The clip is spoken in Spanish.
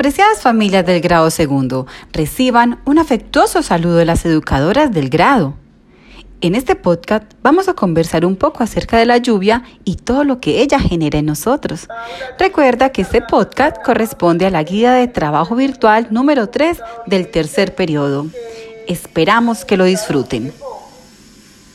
Preciadas familias del grado segundo, reciban un afectuoso saludo de las educadoras del grado. En este podcast vamos a conversar un poco acerca de la lluvia y todo lo que ella genera en nosotros. Recuerda que este podcast corresponde a la guía de trabajo virtual número 3 del tercer periodo. Esperamos que lo disfruten.